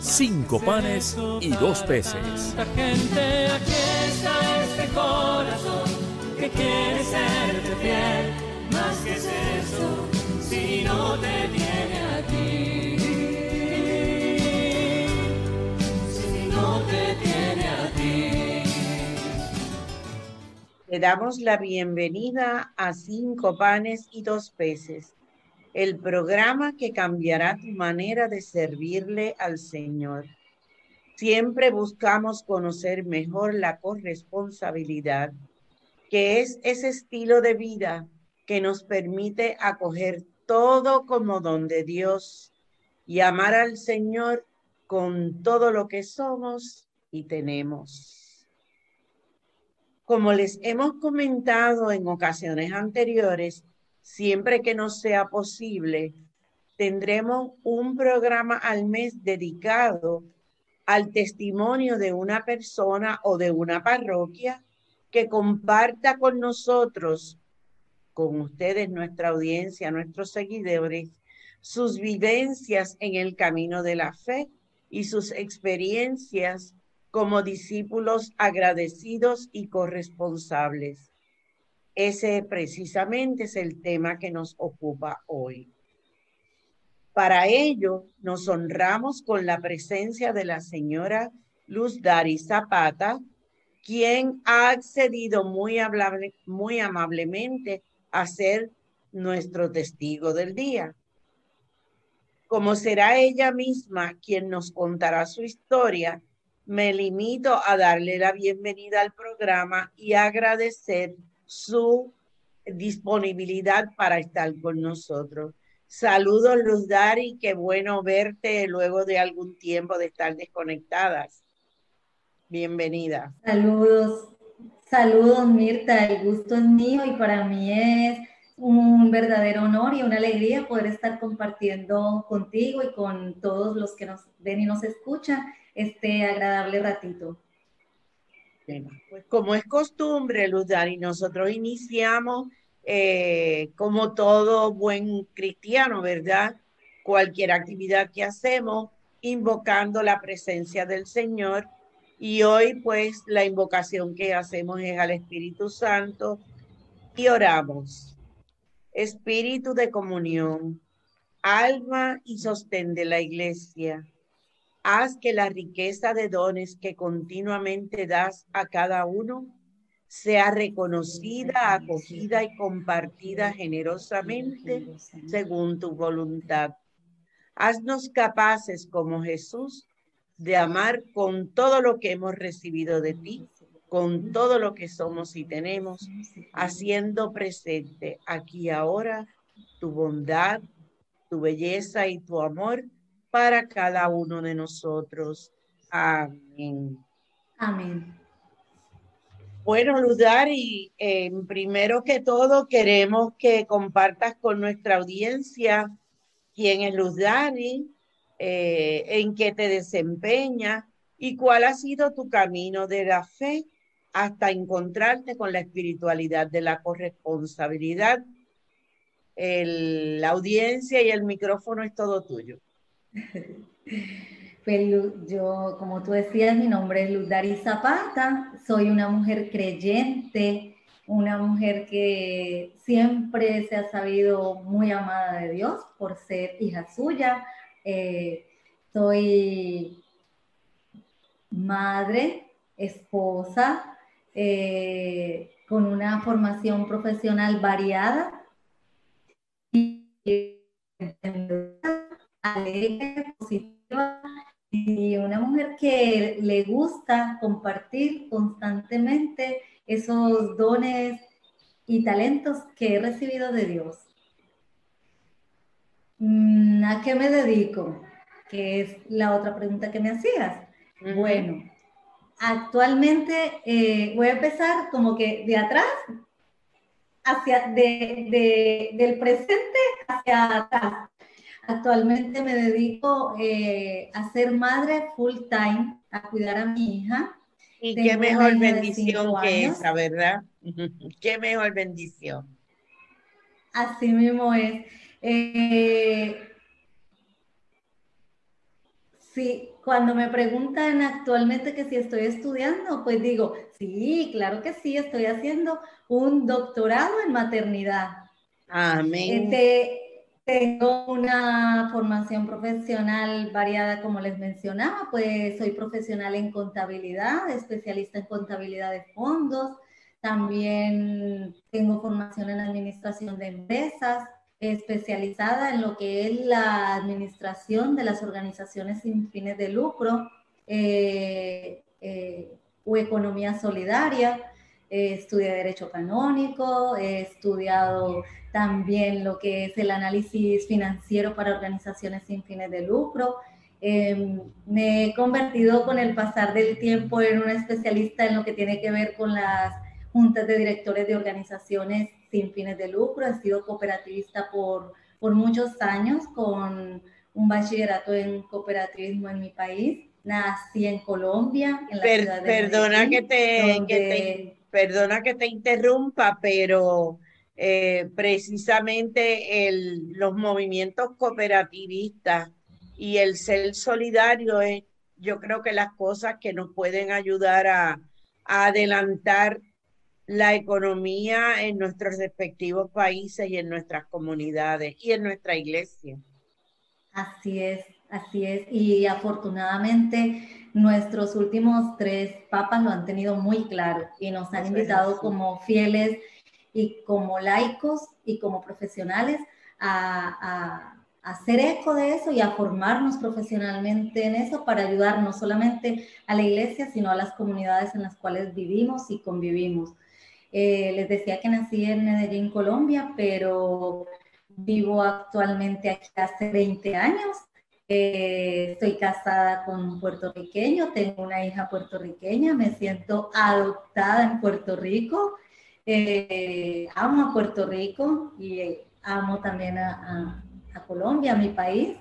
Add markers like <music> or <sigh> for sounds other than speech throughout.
cinco panes y dos peces. Gente, aquí está este corazón que quiere serte fiel. Más que es eso, si no te tiene a ti. Si no te tiene a ti. Le damos la bienvenida a Cinco Panes y Dos Peces, el programa que cambiará tu manera de servirle al Señor. Siempre buscamos conocer mejor la corresponsabilidad, que es ese estilo de vida que nos permite acoger todo como don de Dios y amar al Señor con todo lo que somos y tenemos. Como les hemos comentado en ocasiones anteriores, siempre que nos sea posible, tendremos un programa al mes dedicado al testimonio de una persona o de una parroquia que comparta con nosotros, con ustedes, nuestra audiencia, nuestros seguidores, sus vivencias en el camino de la fe y sus experiencias como discípulos agradecidos y corresponsables. Ese precisamente es el tema que nos ocupa hoy. Para ello, nos honramos con la presencia de la señora Luz Dari Zapata, quien ha accedido muy, muy amablemente a ser nuestro testigo del día. Como será ella misma quien nos contará su historia, me limito a darle la bienvenida al programa y agradecer su disponibilidad para estar con nosotros. Saludos, Luz Dari, qué bueno verte luego de algún tiempo de estar desconectadas. Bienvenida. Saludos, saludos Mirta, el gusto es mío y para mí es un verdadero honor y una alegría poder estar compartiendo contigo y con todos los que nos ven y nos escuchan este agradable ratito. Pues como es costumbre, Luz Dari, nosotros iniciamos eh, como todo buen cristiano, ¿verdad? Cualquier actividad que hacemos, invocando la presencia del Señor. Y hoy, pues, la invocación que hacemos es al Espíritu Santo y oramos. Espíritu de comunión, alma y sostén de la iglesia haz que la riqueza de dones que continuamente das a cada uno sea reconocida, acogida y compartida generosamente según tu voluntad. Haznos capaces como Jesús de amar con todo lo que hemos recibido de ti, con todo lo que somos y tenemos, haciendo presente aquí ahora tu bondad, tu belleza y tu amor para cada uno de nosotros. Amén. Amén. Bueno, Ludar, y eh, primero que todo queremos que compartas con nuestra audiencia quién es Luzdari, eh, en qué te desempeña y cuál ha sido tu camino de la fe hasta encontrarte con la espiritualidad de la corresponsabilidad. El, la audiencia y el micrófono es todo tuyo. <laughs> Pues yo, como tú decías, mi nombre es Luz Dari Zapata, soy una mujer creyente, una mujer que siempre se ha sabido muy amada de Dios por ser hija suya. Eh, soy madre, esposa, eh, con una formación profesional variada. Y alegre, positiva y una mujer que le gusta compartir constantemente esos dones y talentos que he recibido de Dios. Mm, ¿A qué me dedico? Que es la otra pregunta que me hacías. Bueno, actualmente eh, voy a empezar como que de atrás hacia, de, del presente hacia atrás. Actualmente me dedico eh, a ser madre full time, a cuidar a mi hija. Y qué mejor bendición que esa, ¿verdad? <laughs> qué mejor bendición. Así mismo es. Eh, sí, cuando me preguntan actualmente que si estoy estudiando, pues digo, sí, claro que sí, estoy haciendo un doctorado en maternidad. Amén. Este, tengo una formación profesional variada, como les mencionaba, pues soy profesional en contabilidad, especialista en contabilidad de fondos, también tengo formación en administración de empresas, especializada en lo que es la administración de las organizaciones sin fines de lucro eh, eh, o economía solidaria. Estudié Derecho Canónico, he estudiado también lo que es el análisis financiero para organizaciones sin fines de lucro. Em, me he convertido con el pasar del tiempo en una especialista en lo que tiene que ver con las juntas de directores de organizaciones sin fines de lucro. He sido cooperativista por, por muchos años con un bachillerato en cooperativismo en mi país. Nací en Colombia, en la ciudad de perdona que te, que te, perdona que te interrumpa, pero eh, precisamente los movimientos cooperativistas y el ser solidario es, yo creo que las cosas que nos pueden ayudar a, adelantar la economía en nuestros respectivos países y en nuestras comunidades y en nuestra iglesia. Así es, así es. Y afortunadamente nuestros últimos tres papas lo han tenido muy claro y nos han invitado como fieles y como laicos y como profesionales a, hacer eco de eso y a formarnos profesionalmente en eso para ayudar no solamente a la iglesia, sino a las comunidades en las cuales vivimos y convivimos. Eh, les decía que nací en Medellín, Colombia, pero vivo actualmente aquí hace 20 años. Eh, estoy casada con un puertorriqueño, tengo una hija puertorriqueña, me siento adoptada en Puerto Rico eh, amo a Puerto Rico y eh, amo también a, Colombia, a mi país.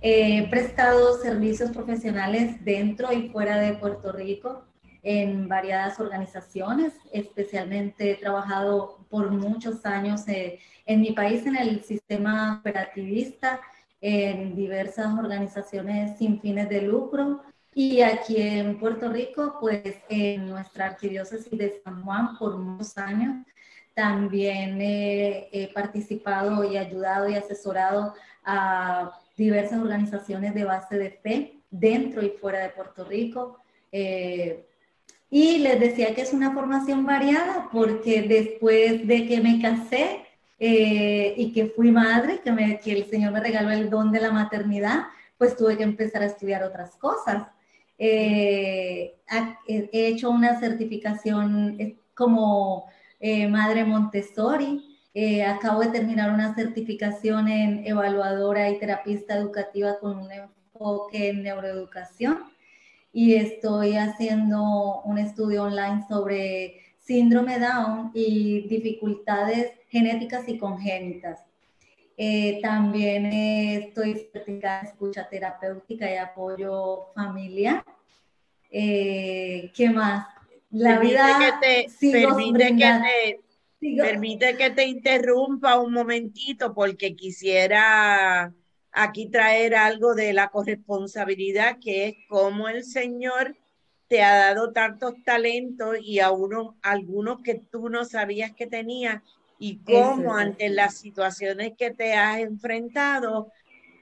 he prestado servicios profesionales dentro y fuera de Puerto Rico en variadas organizaciones, especialmente he trabajado por muchos años eh, en mi país en el sistema operativista, en diversas organizaciones sin fines de lucro, y aquí en Puerto Rico, pues en nuestra arquidiócesis de San Juan por muchos años, también he, participado y ayudado y asesorado a diversas organizaciones de base de fe dentro y fuera de Puerto Rico. Eh, y les decía que es una formación variada porque después de que me casé eh, y que fui madre, que, me, que el Señor me regaló el don de la maternidad, pues tuve que empezar a estudiar otras cosas. Eh, he hecho una certificación eh, como eh, madre Montessori. acabo de terminar una certificación en evaluadora y terapista educativa con un enfoque en neuroeducación. Y estoy haciendo un estudio online sobre síndrome Down y dificultades genéticas y congénitas. Eh, también estoy certificada en escucha terapéutica y apoyo familiar. Eh, ¿Qué más? La vida que te, permite, que te, permite que te interrumpa un momentito porque quisiera aquí traer algo de la corresponsabilidad que es como el Señor te ha dado tantos talentos y a uno, algunos que tú no sabías que tenías y cómo ante las situaciones que te has enfrentado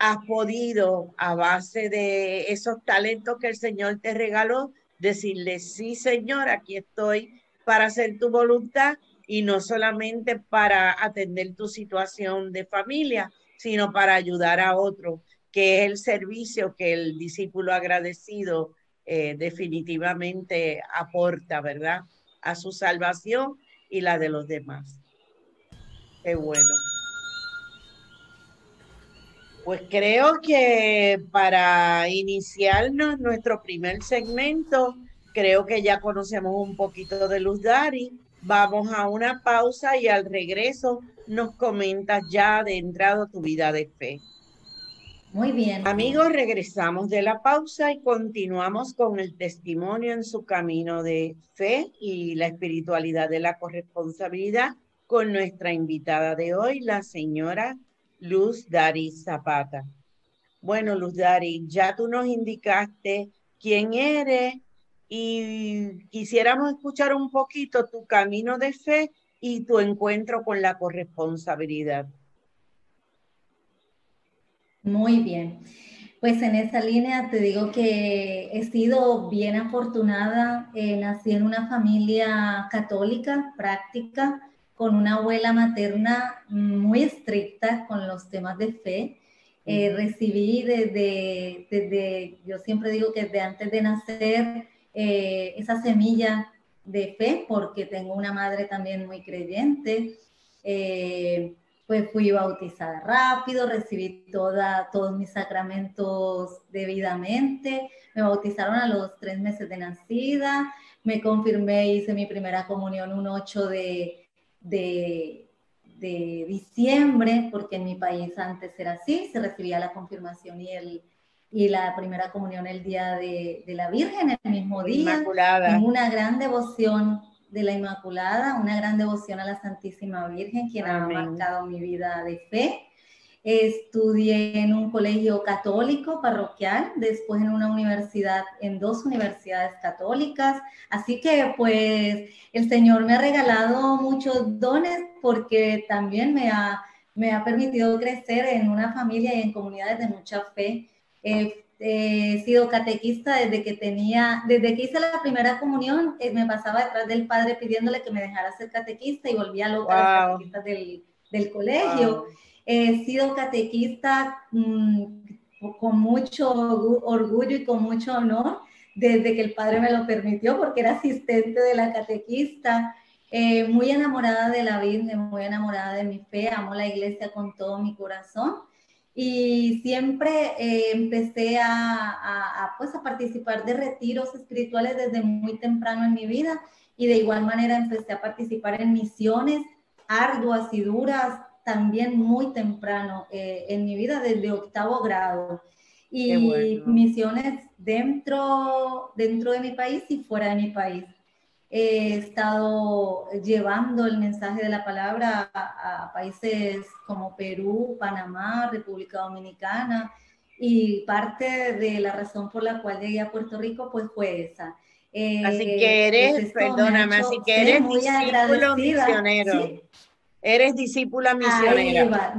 has podido, a base de esos talentos que el Señor te regaló, decirle, sí, Señor, aquí estoy para hacer tu voluntad y no solamente para atender tu situación de familia, sino para ayudar a otro, que es el servicio que el discípulo agradecido eh, definitivamente aporta, ¿verdad? A su salvación y la de los demás. Qué bueno. Pues creo que para iniciarnos nuestro primer segmento, creo que ya conocemos un poquito de Luz Dari. Vamos a una pausa y al regreso nos comentas ya adentrado tu vida de fe. Muy bien. Amigos, regresamos de la pausa y continuamos con el testimonio en su camino de fe y la espiritualidad de la corresponsabilidad con nuestra invitada de hoy, la señora Luz Dari Zapata. Bueno, Luz Dari, ya tú nos indicaste quién eres y quisiéramos escuchar un poquito tu camino de fe y tu encuentro con la corresponsabilidad. Muy bien. Pues en esa línea te digo que he sido bien afortunada. Eh, nací en una familia católica, práctica, con una abuela materna muy estricta con los temas de fe. Eh, recibí desde, desde, yo siempre digo que desde antes de nacer, eh, esa semilla de fe, porque tengo una madre también muy creyente pues fui bautizada rápido, recibí toda, todos mis sacramentos debidamente, me bautizaron a los tres meses de nacida, me confirmé, hice mi primera comunión un 8 de, de, diciembre, porque en mi país antes era así, se recibía la confirmación y, el, y la primera comunión el día de, de la Virgen, el mismo día. Inmaculada. una gran devoción de la Inmaculada, una gran devoción a la Santísima Virgen, quien ha marcado mi vida de fe. Estudié en un colegio católico parroquial, después en una universidad, en dos universidades católicas. Así que pues el Señor me ha regalado muchos dones porque también me ha, me ha permitido crecer en una familia y en comunidades de mucha fe. Eh, he sido catequista desde que tenía, desde que hice la primera comunión, eh, me pasaba detrás del padre pidiéndole que me dejara ser catequista y volvía loca a los catequistas del, del colegio. He sido catequista mm, con mucho orgullo y con mucho honor desde que el padre me lo permitió porque era asistente de la catequista. Eh, muy enamorada de la Virgen, muy enamorada de mi fe, amo la iglesia con todo mi corazón y siempre eh, empecé a, pues, a participar de retiros espirituales desde muy temprano en mi vida y de igual manera empecé a participar en misiones arduas y duras también muy temprano eh, en mi vida desde octavo grado. Y misiones dentro, dentro de mi país y fuera de mi país he estado llevando el mensaje de la palabra a, países como Perú, Panamá, República Dominicana y parte de la razón por la cual llegué a Puerto Rico pues fue esa. Eh, así que eres, perdóname, así que eres discípulo misionero. Eres discípula misionera. Ahí va,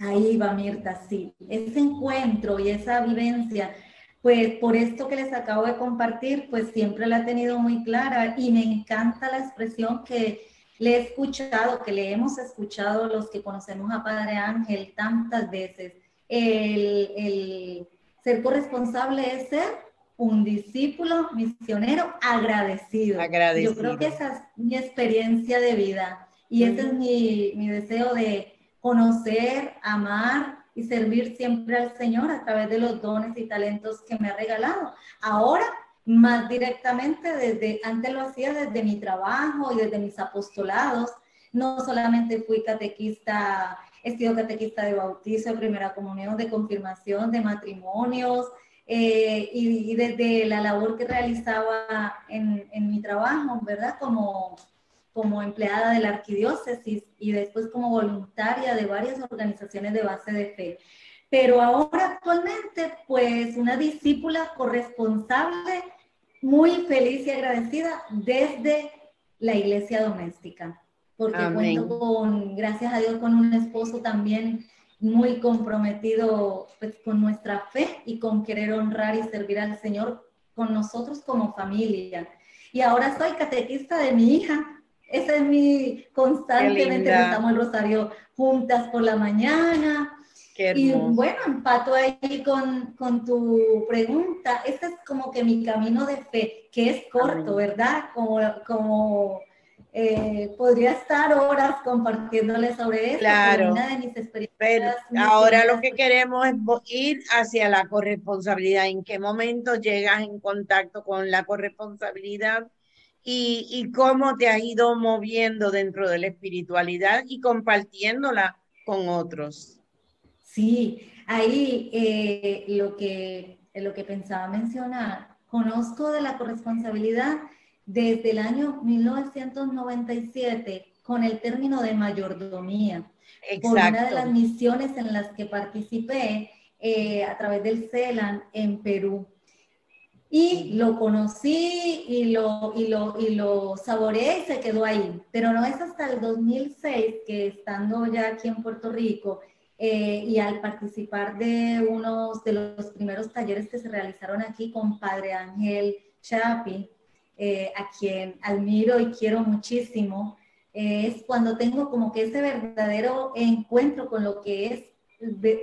ahí va Mirta, sí. Ese encuentro y esa vivencia pues por esto que les acabo de compartir, pues siempre la he tenido muy clara y me encanta la expresión que le he escuchado, que le hemos escuchado los que conocemos a Padre Ángel tantas veces. El, ser corresponsable es ser un discípulo misionero agradecido. agradecido. Yo creo que esa es mi experiencia de vida y ese es mi, mi deseo de conocer, amar y servir siempre al Señor a través de los dones y talentos que me ha regalado. Ahora, más directamente, desde antes lo hacía desde mi trabajo y desde mis apostolados. No solamente fui catequista, he sido catequista de bautizo, de primera comunión, de confirmación, de matrimonios, eh, y, desde la labor que realizaba en, en mi trabajo, ¿verdad? Como como empleada de la arquidiócesis y después como voluntaria de varias organizaciones de base de fe. Pero ahora actualmente, pues una discípula corresponsable, muy feliz y agradecida desde la iglesia doméstica, porque cuento con, gracias a Dios, con un esposo también muy comprometido pues, con nuestra fe y con querer honrar y servir al Señor con nosotros como familia. Y ahora soy catequista de mi hija, esa es mi constantemente rezamos el rosario juntas por la mañana. y bueno, empato ahí con, con, tu pregunta. Ese es como que mi camino de fe, que es corto, ¿verdad? Como, como eh, podría estar horas compartiéndoles sobre eso. Claro. Una de mis experiencias. Pero ahora lo que queremos es ir hacia la corresponsabilidad. ¿En qué momento llegas en contacto con la corresponsabilidad? Y, y cómo te has ido moviendo dentro de la espiritualidad y compartiéndola con otros. Sí, ahí eh, lo, que, lo que pensaba mencionar, conozco de la corresponsabilidad desde el año 1997 con el término de mayordomía. Exacto. Por una de las misiones en las que participé eh, a través del CELAN en Perú. Y lo conocí y lo, y, lo, y lo saboreé y se quedó ahí. Pero no es hasta el 2006 que estando ya aquí en Puerto Rico eh, y al participar de unos de los primeros talleres que se realizaron aquí con Padre Ángel Chapi, eh, a quien admiro y quiero muchísimo, eh, es cuando tengo como que ese verdadero encuentro con lo que es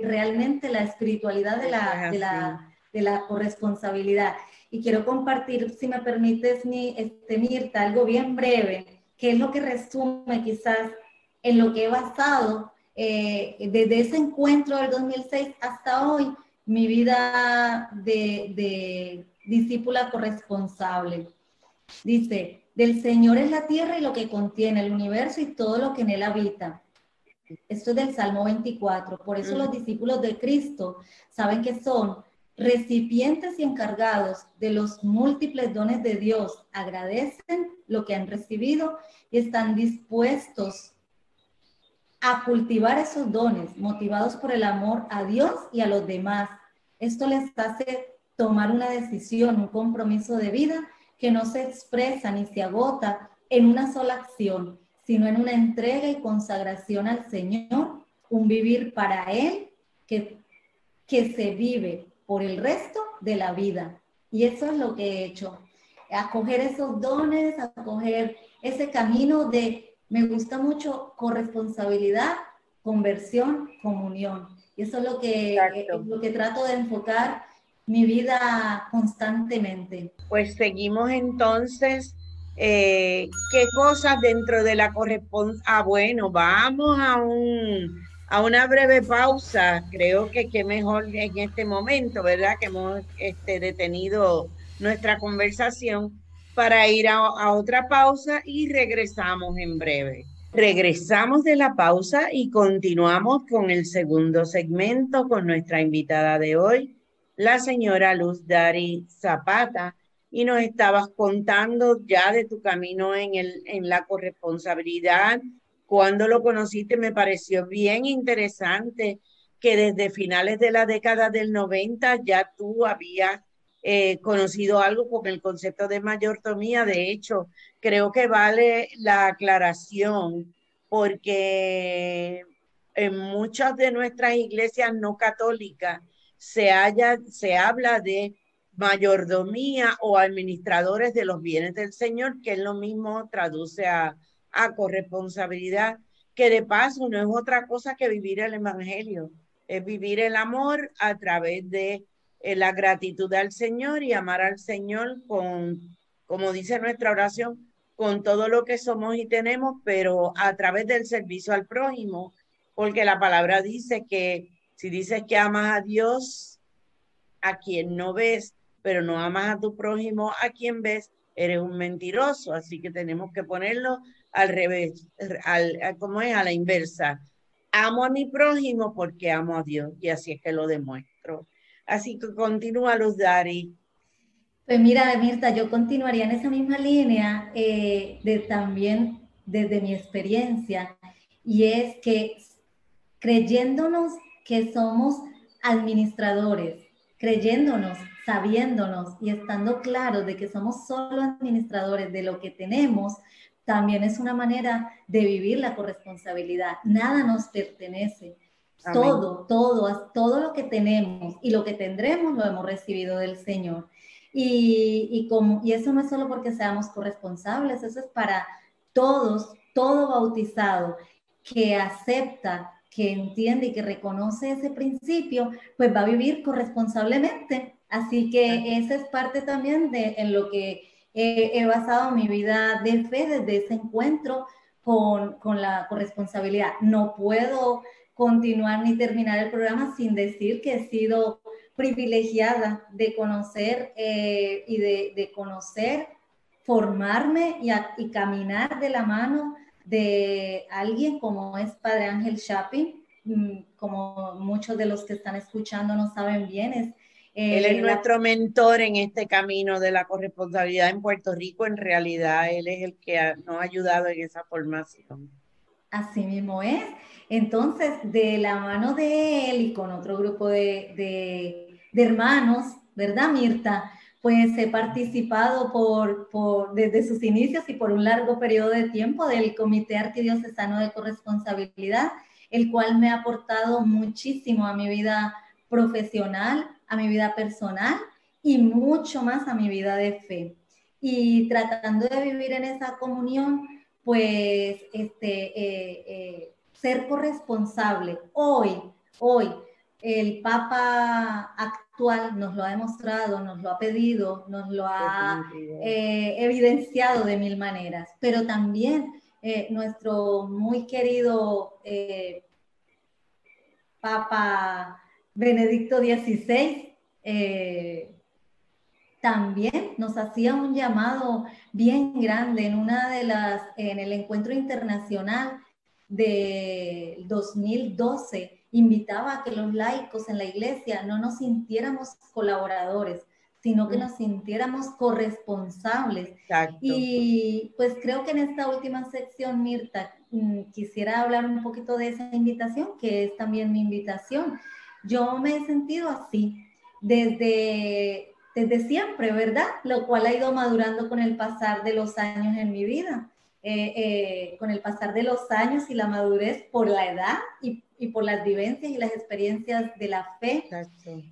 realmente la espiritualidad de la, de la, de la corresponsabilidad. Y quiero compartir, si me permites, mi, este, Mirta, algo bien breve, que es lo que resume quizás en lo que he basado eh, desde ese encuentro del 2006 hasta hoy, mi vida de, de discípula corresponsable. Dice, del Señor es la tierra y lo que contiene, el universo y todo lo que en él habita. Esto es del Salmo 24. Por eso los discípulos de Cristo saben que son recipientes y encargados de los múltiples dones de Dios. Agradecen lo que han recibido y están dispuestos a cultivar esos dones, motivados por el amor a Dios y a los demás. Esto les hace tomar una decisión, un compromiso de vida que no se expresa ni se agota en una sola acción, sino en una entrega y consagración al Señor, un vivir para Él que, que se vive por el resto de la vida. Y eso es lo que he hecho, acoger esos dones, acoger ese camino de, me gusta mucho, corresponsabilidad, conversión, comunión. Y eso es lo que, lo que trato de enfocar mi vida constantemente. Pues seguimos entonces. Eh, ¿Qué cosas dentro de la correspondencia? Ah, bueno, vamos a, un, a una breve pausa. Creo que qué mejor en este momento, ¿verdad? Que hemos este, detenido nuestra conversación para ir a, a otra pausa y regresamos en breve. Regresamos de la pausa y continuamos con el segundo segmento con nuestra invitada de hoy, la señora Luz Dari Zapata y nos estabas contando ya de tu camino en, el, en la corresponsabilidad. Cuando lo conociste me pareció bien interesante que desde finales de la década del 90 ya tú habías eh, conocido algo con el concepto de mayordomía. De hecho, creo que vale la aclaración porque en muchas de nuestras iglesias no católicas se, haya, se habla de mayordomía o administradores de los bienes del Señor, que es lo mismo traduce a, a corresponsabilidad, que de paso no es otra cosa que vivir el Evangelio, es vivir el amor a través de eh, la gratitud al Señor y amar al Señor con, como dice nuestra oración, con todo lo que somos y tenemos, pero a través del servicio al prójimo, porque la palabra dice que si dices que amas a Dios, a quien no ves, pero no amas a tu prójimo, a quien ves, eres un mentiroso. Así que tenemos que ponerlo al revés, al, como es a la inversa. Amo a mi prójimo porque amo a Dios y así es que lo demuestro. Así que continúa, Luz Dari. Pues mira, Mirta, yo continuaría en esa misma línea eh, de también desde mi experiencia y es que creyéndonos que somos administradores, creyéndonos, sabiéndonos y estando claros de que somos solo administradores de lo que tenemos, también es una manera de vivir la corresponsabilidad. Nada nos pertenece. Todo, todo, todo lo que tenemos y lo que tendremos lo hemos recibido del Señor. Y, y, como, y eso no es solo porque seamos corresponsables, eso es para todos, todo bautizado que acepta que entiende y que reconoce ese principio, pues va a vivir corresponsablemente. Así que esa es parte también de en lo que he basado mi vida de fe desde ese encuentro con, con la corresponsabilidad. No puedo continuar ni terminar el programa sin decir que he sido privilegiada de conocer eh, y de, de, conocer, formarme y, y, caminar de la mano de alguien como es Padre Ángel Chapin, mm, como muchos de los que están escuchando no saben bien, es él es eh, nuestro mentor en este camino de la corresponsabilidad en Puerto Rico. En realidad, él es el que nos ha ayudado en esa formación. Así mismo es. Entonces, de la mano de él y con otro grupo de, hermanos, ¿verdad, Mirta? Pues he participado por, por, desde sus inicios y por un largo periodo de tiempo del Comité Arquidiocesano de Corresponsabilidad, el cual me ha aportado muchísimo a mi vida profesional, a mi vida personal y mucho más a mi vida de fe. Y tratando de vivir en esa comunión, pues este, eh, eh, ser corresponsable. Hoy, hoy, el Papa actual nos lo ha demostrado, nos lo ha pedido, nos lo ha eh, evidenciado de mil maneras, pero también nuestro muy querido Papa Benedicto XVI eh, también nos hacía un llamado bien grande en una de las, en el encuentro internacional de 2012, invitaba a que los laicos en la iglesia no nos sintiéramos colaboradores, sino que mm. nos sintiéramos corresponsables. Y pues creo que en esta última sección, Mirta, mm, quisiera hablar un poquito de esa invitación, que es también mi invitación yo me he sentido así desde, desde siempre, ¿verdad? Lo cual ha ido madurando con el pasar de los años en mi vida. Eh, eh, con el pasar de los años y la madurez por la edad y, y por las vivencias y las experiencias de la fe,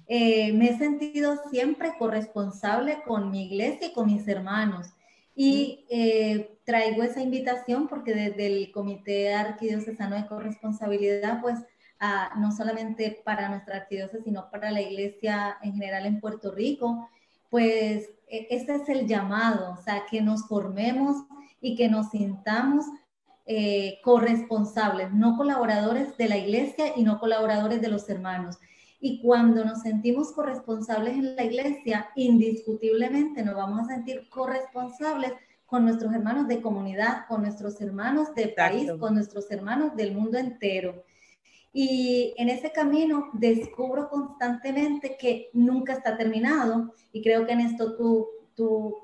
eh, me he sentido siempre corresponsable con mi iglesia y con mis hermanos. Y traigo esa invitación porque desde el Comité Arquidiocesano de Corresponsabilidad, pues no solamente para nuestra arquidiócesis, sino para la iglesia en general en Puerto Rico, pues e, ese es el llamado, o sea, que nos formemos y que nos sintamos eh, corresponsables, no colaboradores de la iglesia y no colaboradores de los hermanos. Y cuando nos sentimos corresponsables en la iglesia, indiscutiblemente nos vamos a sentir corresponsables con nuestros hermanos de comunidad, con nuestros hermanos de país, con nuestros hermanos del mundo entero. Y en ese camino descubro constantemente que nunca está terminado y creo que en esto tú, tú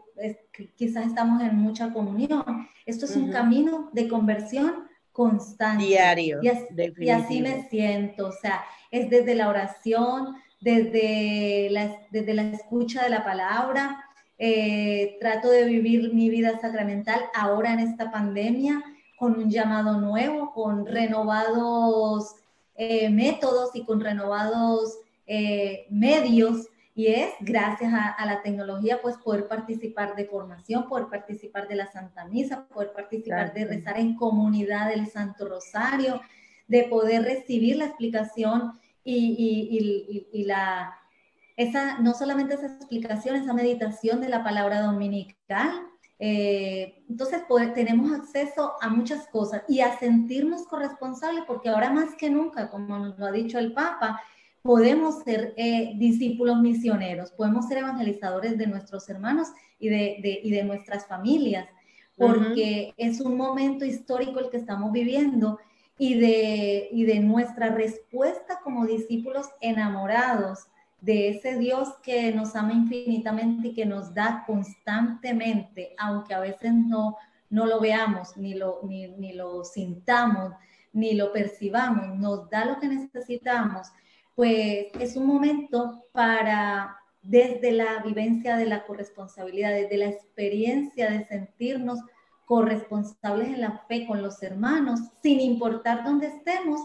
quizás estamos en mucha comunión. Esto es un camino de conversión constante. Diario. Y así, y así, me siento, o sea, es desde la oración, desde la, desde la escucha de la palabra. Eh, trato de vivir mi vida sacramental ahora en esta pandemia con un llamado nuevo, con renovados eh, métodos y con renovados eh, medios y es gracias a, la tecnología pues poder participar de formación, poder participar de la Santa Misa, poder participar de rezar en comunidad del Santo Rosario, de poder recibir la explicación y, y, la, esa, no solamente esa explicación, esa meditación de la palabra dominical, eh, entonces tenemos acceso a muchas cosas y a sentirnos corresponsables porque ahora más que nunca, como nos lo ha dicho el Papa, podemos ser eh, discípulos misioneros, podemos ser evangelizadores de nuestros hermanos y de, y de nuestras familias, porque es un momento histórico el que estamos viviendo y de, y de nuestra respuesta como discípulos enamorados de ese Dios que nos ama infinitamente y que nos da constantemente, aunque a veces no, no lo veamos, ni lo, ni, ni lo sintamos, ni lo percibamos, nos da lo que necesitamos, pues es un momento para, desde la vivencia de la corresponsabilidad, desde la experiencia de sentirnos corresponsables en la fe con los hermanos, sin importar dónde estemos,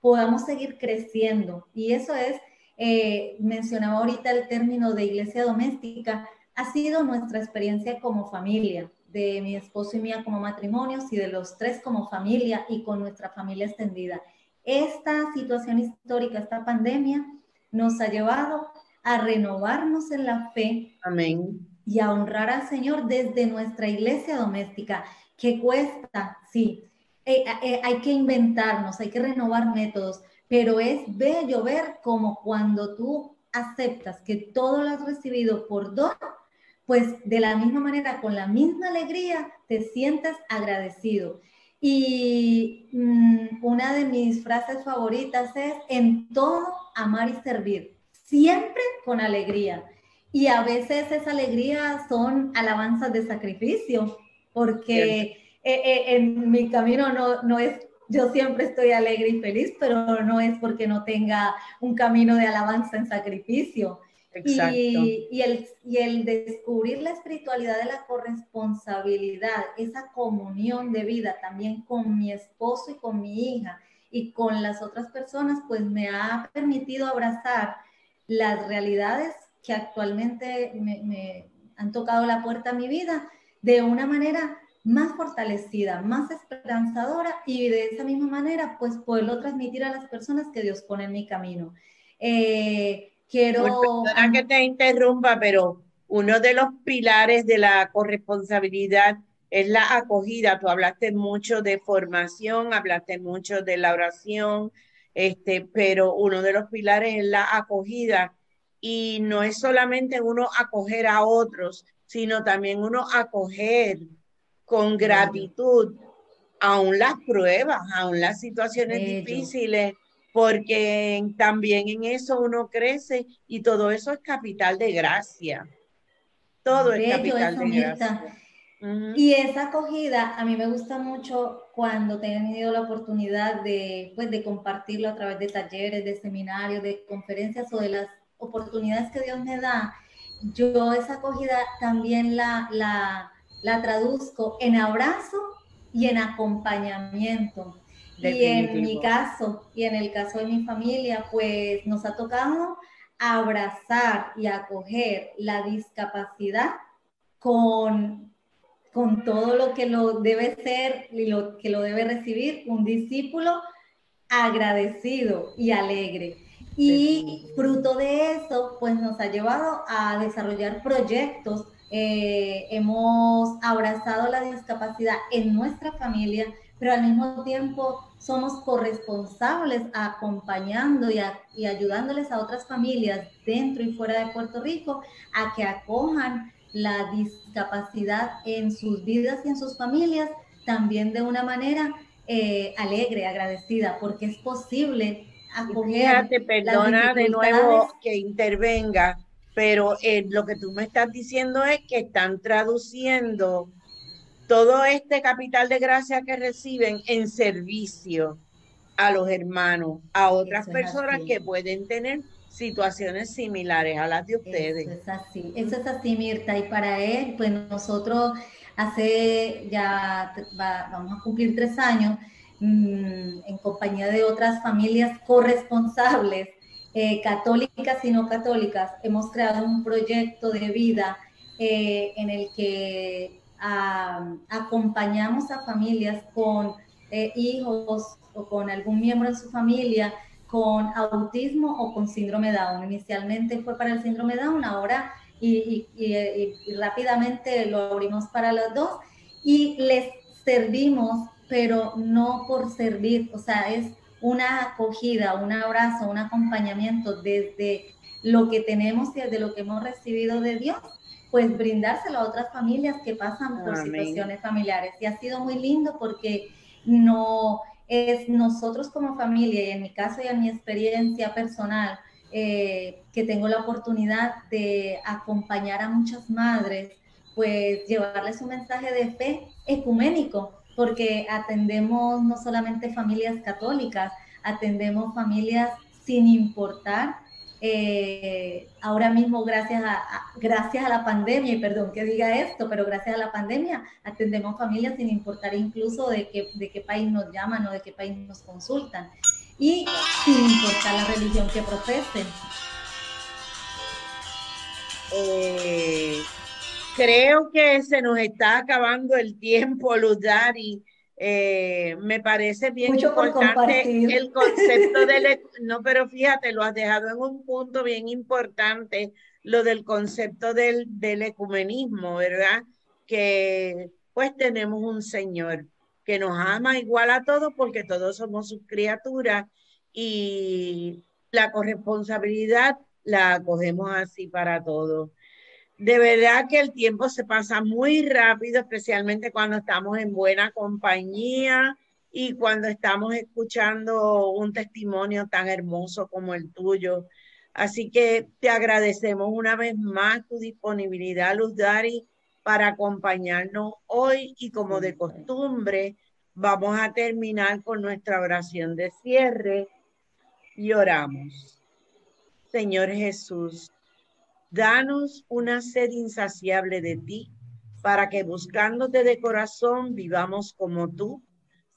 podamos seguir creciendo. Y eso es eh, mencionaba ahorita el término de iglesia doméstica, ha sido nuestra experiencia como familia, de mi esposo y mía como matrimonios y de los tres como familia y con nuestra familia extendida. Esta situación histórica, esta pandemia, nos ha llevado a renovarnos en la fe. Amén. y a honrar al Señor desde nuestra iglesia doméstica. ¿Qué cuesta? Sí, eh, eh, hay que inventarnos, hay que renovar métodos, pero es bello ver como cuando tú aceptas que todo lo has recibido por don, pues de la misma manera, con la misma alegría, te sientes agradecido. Y mm, una de mis frases favoritas es, en todo, amar y servir, siempre con alegría. Y a veces esa alegría son alabanzas de sacrificio, porque eh, eh, en mi camino no, no es yo siempre estoy alegre y feliz, pero no es porque no tenga un camino de alabanza en sacrificio. Y, el, y el descubrir la espiritualidad de la corresponsabilidad, esa comunión de vida también con mi esposo y con mi hija y con las otras personas, pues me ha permitido abrazar las realidades que actualmente me, me han tocado la puerta a mi vida de una manera más fortalecida, más esperanzadora y de esa misma manera, pues poderlo transmitir a las personas que Dios pone en mi camino. Eh, quiero... perdona que te interrumpa, pero uno de los pilares de la corresponsabilidad es la acogida. Tú hablaste mucho de formación, hablaste mucho de la oración, este, pero uno de los pilares es la acogida. Y no es solamente uno acoger a otros, sino también uno acoger con gratitud, aún las pruebas, aún las situaciones difíciles, porque también en eso uno crece y todo eso es capital de gracia. Todo es capital de gracia. Y esa acogida a mí me gusta mucho cuando he tenido la oportunidad de, pues, de compartirlo a través de talleres, de seminarios, de conferencias o de las oportunidades que Dios me da. Yo esa acogida también la, la, la traduzco en abrazo y en acompañamiento. Y en mi caso y en el caso de mi familia, pues nos ha tocado abrazar y acoger la discapacidad con, con todo lo que lo debe ser y lo que lo debe recibir un discípulo agradecido y alegre. Y fruto de eso, pues nos ha llevado a desarrollar proyectos eh, hemos abrazado la discapacidad en nuestra familia, pero al mismo tiempo somos corresponsables acompañando y, y, ayudándoles a otras familias dentro y fuera de Puerto Rico a que acojan la discapacidad en sus vidas y en sus familias también de una manera eh, alegre, agradecida, porque es posible acoger. Fíjate, perdona de nuevo que intervenga pero eh, lo que tú me estás diciendo es que están traduciendo todo este capital de gracia que reciben en servicio a los hermanos, a otras personas que pueden tener situaciones similares a las de ustedes. Eso es así, eso es así, Mirta. Y para él, pues nosotros hace ya, vamos a cumplir tres años mm, en compañía de otras familias corresponsables eh, católicas y no católicas, hemos creado un proyecto de vida eh, en el que acompañamos a familias con eh, hijos o con algún miembro de su familia con autismo o con síndrome Down. Inicialmente fue para el síndrome Down, ahora y, y rápidamente lo abrimos para los dos y les servimos, pero no por servir, o sea, es una acogida, un abrazo, un acompañamiento desde lo que tenemos y desde lo que hemos recibido de Dios, pues brindárselo a otras familias que pasan por situaciones familiares. Y ha sido muy lindo porque no es nosotros como familia, y en mi caso y en mi experiencia personal, eh, que tengo la oportunidad de acompañar a muchas madres, pues llevarles un mensaje de fe ecuménico, porque atendemos no solamente familias católicas, atendemos familias sin importar. Eh, ahora mismo, gracias a, gracias a la pandemia, y perdón que diga esto, pero gracias a la pandemia atendemos familias sin importar incluso de qué, de qué país nos llaman o de qué país nos consultan, y sin importar la religión que profesen. Eh, creo que se nos está acabando el tiempo, Luz Dari. Eh, me parece bien importante el concepto del... No, pero fíjate, lo has dejado en un punto bien importante, lo del concepto del, del ecumenismo, ¿verdad? Que pues tenemos un Señor que nos ama igual a todos porque todos somos sus criaturas y la corresponsabilidad la cogemos así para todos. De verdad que el tiempo se pasa muy rápido, especialmente cuando estamos en buena compañía y cuando estamos escuchando un testimonio tan hermoso como el tuyo. Así que te agradecemos una vez más tu disponibilidad, Luz Dari, para acompañarnos hoy y como de costumbre, vamos a terminar con nuestra oración de cierre y oramos. Señor Jesús, danos una sed insaciable de ti para que buscándote de corazón vivamos como tú,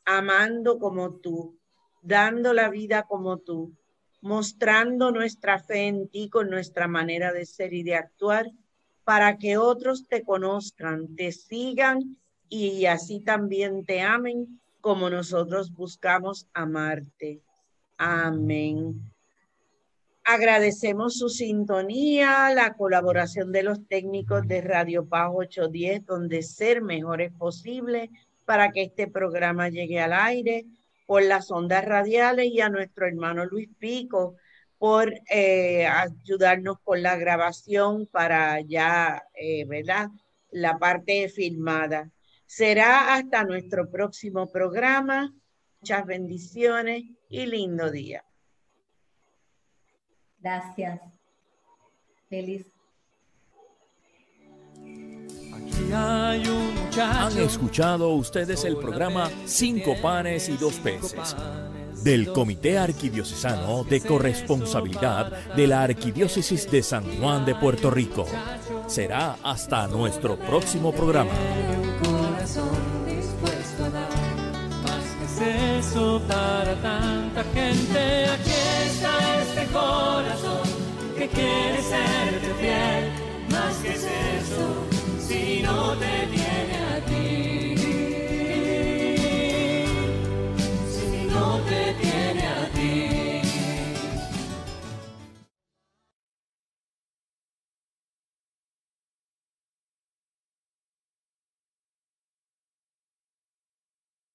amando como tú, dando la vida como tú, mostrando nuestra fe en ti con nuestra manera de ser y de actuar para que otros te conozcan, te sigan y así también te amen como nosotros buscamos amarte. Amén. Agradecemos su sintonía, la colaboración de los técnicos de Radio Paz 810, donde ser mejor es posible para que este programa llegue al aire por las ondas radiales y a nuestro hermano Luis Pico por eh, ayudarnos con la grabación para ya, eh, ¿verdad? La parte filmada. Será hasta nuestro próximo programa. Muchas bendiciones y lindo día. Gracias. Feliz. Han escuchado ustedes el programa Cinco panes y dos peces del Comité Arquidiocesano de Corresponsabilidad de la Arquidiócesis de San Juan de Puerto Rico. Será hasta nuestro próximo programa. eso para tanta gente. Quiere serte fiel. Más que es eso, si no te